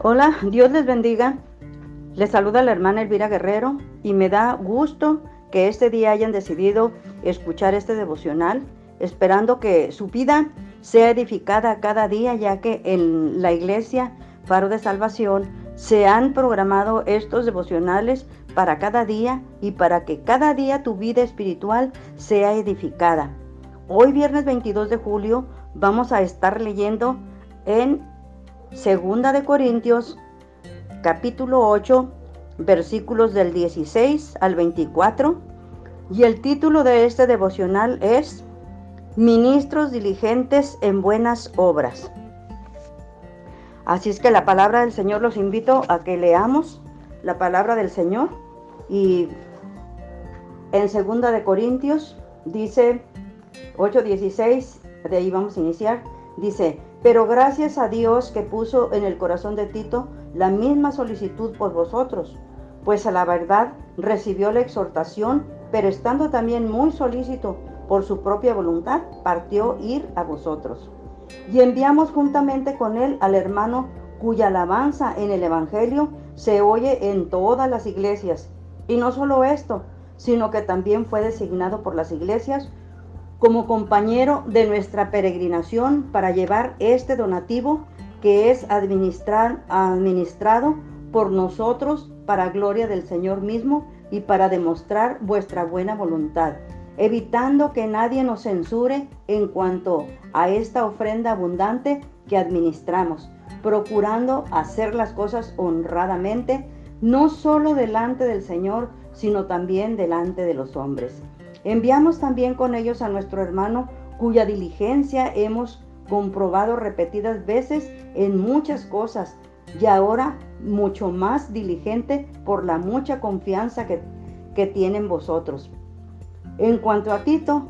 Hola, Dios les bendiga. Les saluda la hermana Elvira Guerrero y me da gusto que este día hayan decidido escuchar este devocional, esperando que su vida sea edificada cada día, ya que en la iglesia Faro de Salvación se han programado estos devocionales para cada día y para que cada día tu vida espiritual sea edificada. Hoy viernes 22 de julio vamos a estar leyendo en Segunda de Corintios, capítulo 8, versículos del 16 al 24. Y el título de este devocional es Ministros diligentes en buenas obras. Así es que la palabra del Señor los invito a que leamos la palabra del Señor y en segunda de Corintios dice 8:16, de ahí vamos a iniciar, dice, pero gracias a Dios que puso en el corazón de Tito la misma solicitud por vosotros, pues a la verdad recibió la exhortación, pero estando también muy solícito por su propia voluntad, partió ir a vosotros. Y enviamos juntamente con él al hermano cuya alabanza en el Evangelio se oye en todas las iglesias. Y no solo esto, sino que también fue designado por las iglesias como compañero de nuestra peregrinación para llevar este donativo que es administrado por nosotros para gloria del Señor mismo y para demostrar vuestra buena voluntad, evitando que nadie nos censure en cuanto a esta ofrenda abundante que administramos, procurando hacer las cosas honradamente, no solo delante del Señor, sino también delante de los hombres Enviamos también con ellos a nuestro hermano cuya diligencia hemos comprobado repetidas veces en muchas cosas y ahora mucho más diligente por la mucha confianza que, que tienen vosotros. En cuanto a Tito,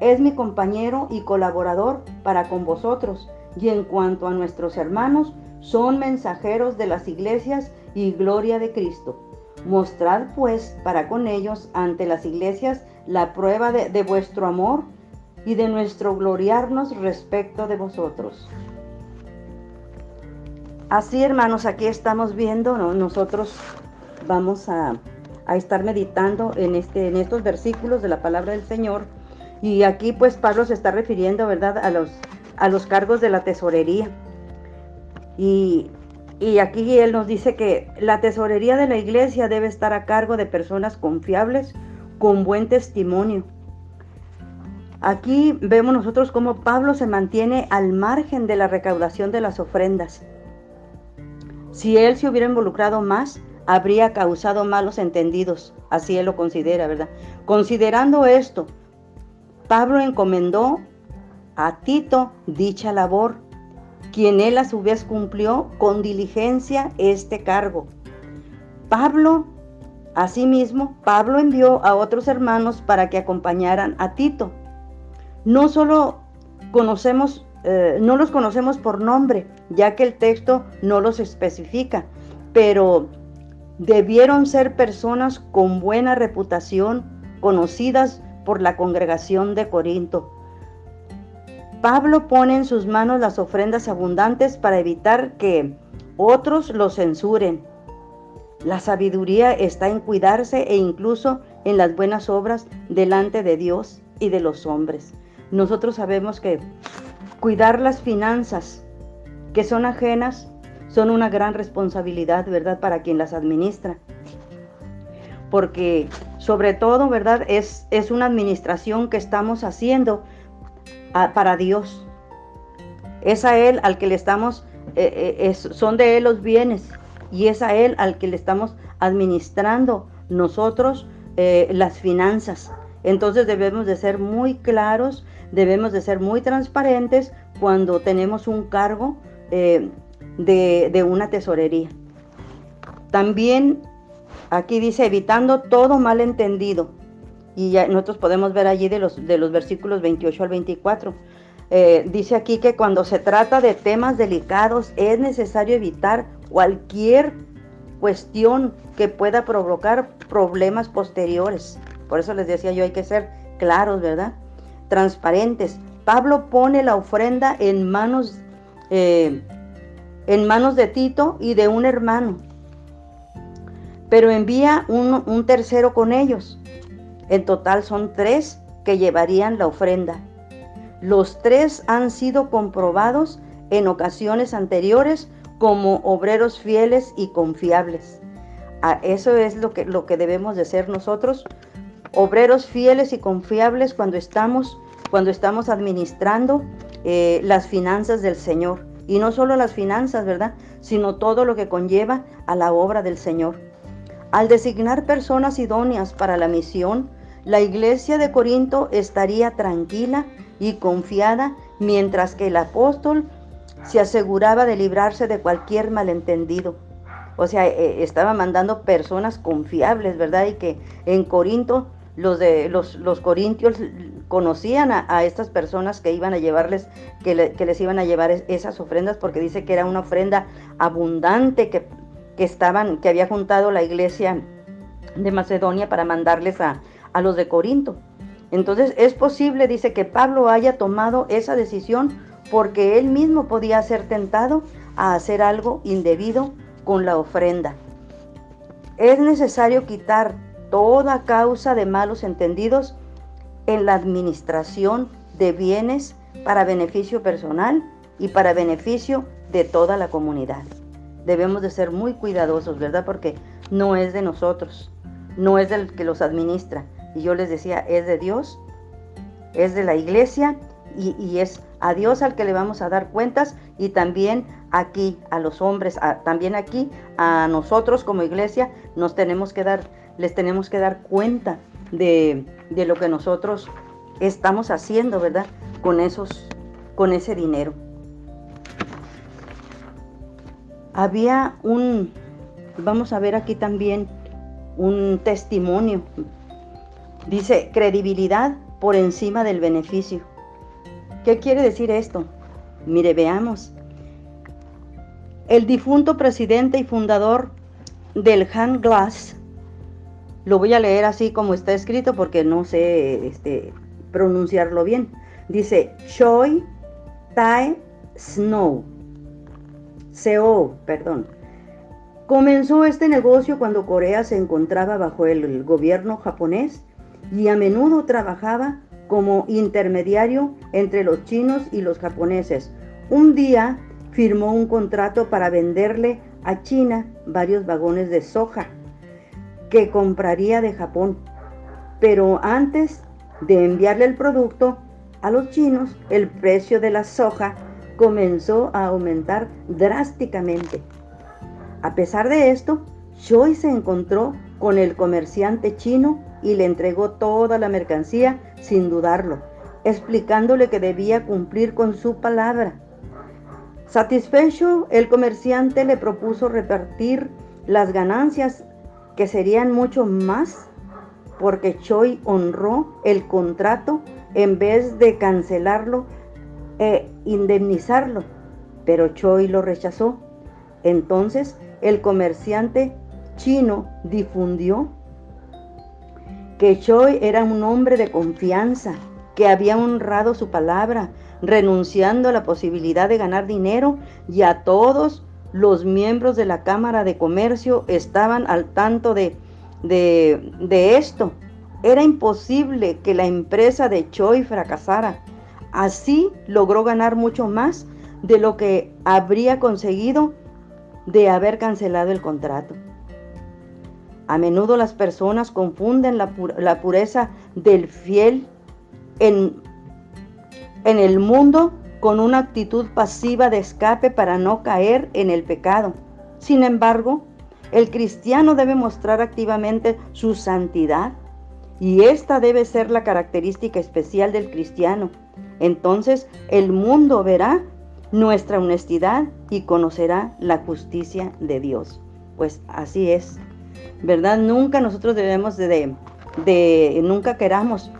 es mi compañero y colaborador para con vosotros, y en cuanto a nuestros hermanos, son mensajeros de las iglesias y gloria de Cristo. Mostrad pues para con ellos ante las iglesias la prueba de, vuestro amor y de nuestro gloriarnos respecto de vosotros. Así hermanos, aquí estamos viendo, nosotros vamos a, estar meditando en, este, en estos versículos de la palabra del Señor. Y aquí pues Pablo se está refiriendo, ¿verdad?, a los, a los cargos de la tesorería. Y, y aquí él nos dice que la tesorería de la iglesia debe estar a cargo de personas confiables, con buen testimonio. Aquí vemos nosotros cómo Pablo se mantiene al margen de la recaudación de las ofrendas. Si él se hubiera involucrado más, habría causado malos entendidos, así él lo considera, ¿verdad? Considerando esto, Pablo encomendó a Tito dicha labor, quien él a su vez cumplió con diligencia este cargo. Pablo Asimismo, Pablo envió a otros hermanos para que acompañaran a Tito. No solo conocemos, eh, no los conocemos por nombre, ya que el texto no los especifica, pero debieron ser personas con buena reputación, conocidas por la congregación de Corinto. Pablo pone en sus manos las ofrendas abundantes para evitar que otros los censuren la sabiduría está en cuidarse e incluso en las buenas obras delante de Dios y de los hombres. Nosotros sabemos que cuidar las finanzas que son ajenas son una gran responsabilidad, ¿verdad?, para quien las administra. Porque sobre todo, ¿verdad?, es, es una administración que estamos haciendo para Dios. Es a Él al que le estamos, eh, eh, son de Él los bienes y es a Él al que le estamos administrando nosotros eh, las finanzas. Entonces debemos de ser muy claros, debemos de ser muy transparentes cuando tenemos un cargo eh, de, una tesorería. También aquí dice evitando todo malentendido. Y ya nosotros podemos ver allí de los, de los versículos 28 al 24. Eh, dice aquí que cuando se trata de temas delicados es necesario evitar cualquier cuestión que pueda provocar problemas posteriores. Por eso les decía yo, hay que ser claros, ¿verdad? Transparentes. Pablo pone la ofrenda en manos, eh, en manos de Tito y de un hermano. Pero envía un, un tercero con ellos. En total son tres que llevarían la ofrenda. Los tres han sido comprobados en ocasiones anteriores como obreros fieles y confiables. eso es lo que, lo que debemos de ser nosotros, obreros fieles y confiables cuando estamos, cuando estamos administrando eh, las finanzas del Señor. Y no solo las finanzas, ¿verdad? Sino todo lo que conlleva a la obra del Señor. Al designar personas idóneas para la misión, la iglesia de Corinto estaría tranquila y confiada mientras que el apóstol se aseguraba de librarse de cualquier malentendido. O sea, eh, estaba mandando personas confiables, ¿verdad? Y que en Corinto los, de, los, los corintios conocían a, estas personas que iban a llevarles, que, les iban a llevar esas ofrendas, porque dice que era una ofrenda abundante que, que, estaban, que había juntado la iglesia de Macedonia para mandarles a, a los de Corinto. Entonces es posible, dice, que Pablo haya tomado esa decisión porque él mismo podía ser tentado a hacer algo indebido con la ofrenda. Es necesario quitar toda causa de malos entendidos en la administración de bienes para beneficio personal y para beneficio de toda la comunidad. Debemos de ser muy cuidadosos, ¿verdad? Porque no es de nosotros, no es del que los administra. Y yo les decía, es de Dios, es de la iglesia y, es a Dios al que le vamos a dar cuentas y también aquí a los hombres, también aquí a nosotros como iglesia nos tenemos que dar, les tenemos que dar cuenta de, de lo que nosotros estamos haciendo, ¿verdad? Con esos, con ese dinero. Había un, vamos a ver aquí también un testimonio. Dice, credibilidad por encima del beneficio. ¿Qué quiere decir esto? Mire, veamos. El difunto presidente y fundador del Hand Glass, lo voy a leer así como está escrito porque no sé este, pronunciarlo bien. Dice Choi Tae Snow. Seo, perdón. Comenzó este negocio cuando Corea se encontraba bajo el gobierno japonés y a menudo trabajaba como intermediario entre los chinos y los japoneses. Un día firmó un contrato para venderle a China varios vagones de soja que compraría de Japón. Pero antes de enviarle el producto a los chinos, el precio de la soja comenzó a aumentar drásticamente. A pesar de esto, Choi se encontró con el comerciante chino y le entregó toda la mercancía sin dudarlo, explicándole que debía cumplir con su palabra. Satisfecho, el comerciante le propuso repartir las ganancias, que serían mucho más, porque Choi honró el contrato en vez de cancelarlo e indemnizarlo, pero Choi lo rechazó. Entonces el comerciante chino difundió que Choi era un hombre de confianza, que había honrado su palabra, renunciando a la posibilidad de ganar dinero y a todos los miembros de la Cámara de Comercio estaban al tanto de, de, de esto. Era imposible que la empresa de Choi fracasara. Así logró ganar mucho más de lo que habría conseguido de haber cancelado el contrato. A menudo las personas confunden la, pureza del fiel en, en el mundo con una actitud pasiva de escape para no caer en el pecado. Sin embargo, el cristiano debe mostrar activamente su santidad y esta debe ser la característica especial del cristiano. Entonces el mundo verá nuestra honestidad y conocerá la justicia de Dios. Pues así es. ¿Verdad? Nunca nosotros debemos de, de, nunca queramos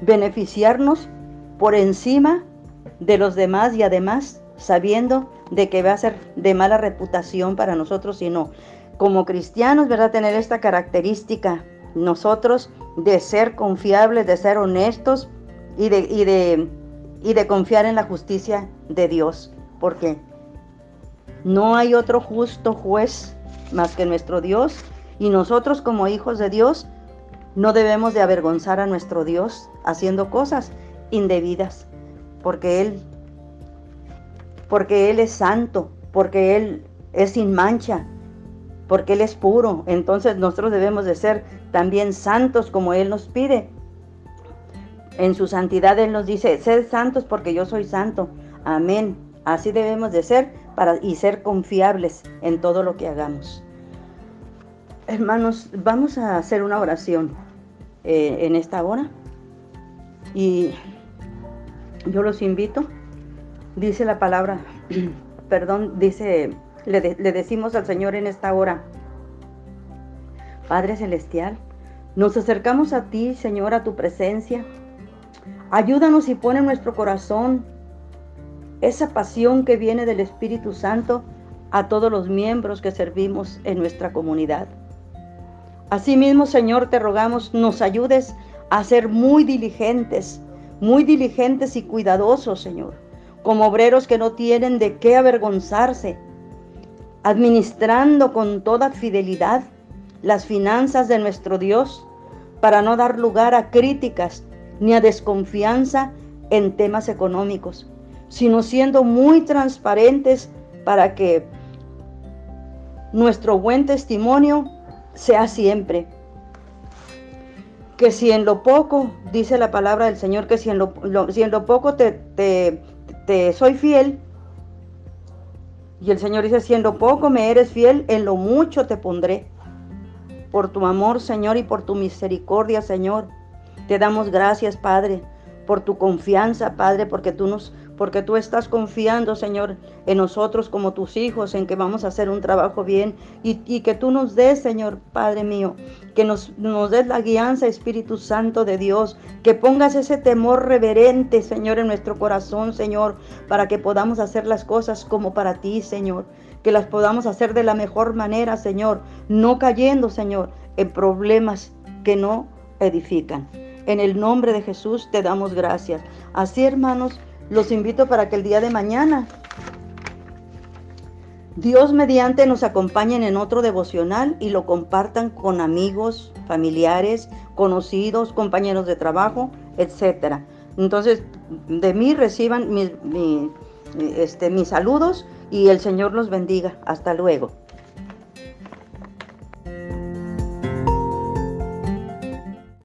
beneficiarnos por encima de los demás y además sabiendo de que va a ser de mala reputación para nosotros, sino como cristianos, ¿verdad? Tener esta característica nosotros de ser confiables, de ser honestos y de, y de, y de confiar en la justicia de Dios. Porque No hay otro justo juez más que nuestro Dios y nosotros como hijos de Dios no debemos de avergonzar a nuestro Dios haciendo cosas indebidas, porque Él, porque Él es santo, porque Él es sin mancha, porque Él es puro. Entonces nosotros debemos de ser también santos como Él nos pide. En su santidad Él nos dice, sed santos porque yo soy santo. Amén. Así debemos de ser para, y ser confiables en todo lo que hagamos. Hermanos, vamos a hacer una oración eh, en esta hora. Y yo los invito, dice la palabra, perdón, dice, le, le decimos al Señor en esta hora, Padre Celestial, nos acercamos a ti, Señor, a tu presencia. Ayúdanos y pone en nuestro corazón esa pasión que viene del Espíritu Santo a todos los miembros que servimos en nuestra comunidad. Asimismo, Señor, te rogamos, nos ayudes a ser muy diligentes, muy diligentes y cuidadosos, Señor, como obreros que no tienen de qué avergonzarse, administrando con toda fidelidad las finanzas de nuestro Dios para no dar lugar a críticas ni a desconfianza en temas económicos, sino siendo muy transparentes para que nuestro buen testimonio sea siempre. Que si en lo poco, dice la palabra del Señor, que si en lo, si en lo poco te, te, te soy fiel, y el Señor dice, si en lo poco me eres fiel, en lo mucho te pondré. Por tu amor, Señor, y por tu misericordia, Señor. Te damos gracias, Padre, por tu confianza, Padre, porque tú nos porque tú estás confiando, Señor, en nosotros como tus hijos, en que vamos a hacer un trabajo bien y, que tú nos des, Señor, Padre mío, que nos, nos des la guianza, Espíritu Santo de Dios, que pongas ese temor reverente, Señor, en nuestro corazón, Señor, para que podamos hacer las cosas como para ti, Señor, que las podamos hacer de la mejor manera, Señor, no cayendo, Señor, en problemas que no edifican. En el nombre de Jesús te damos gracias. Así, hermanos, los invito para que el día de mañana Dios mediante nos acompañen en otro devocional y lo compartan con amigos, familiares, conocidos, compañeros de trabajo, etc. Entonces, de mí reciban este, mis saludos y el Señor los bendiga. Hasta luego.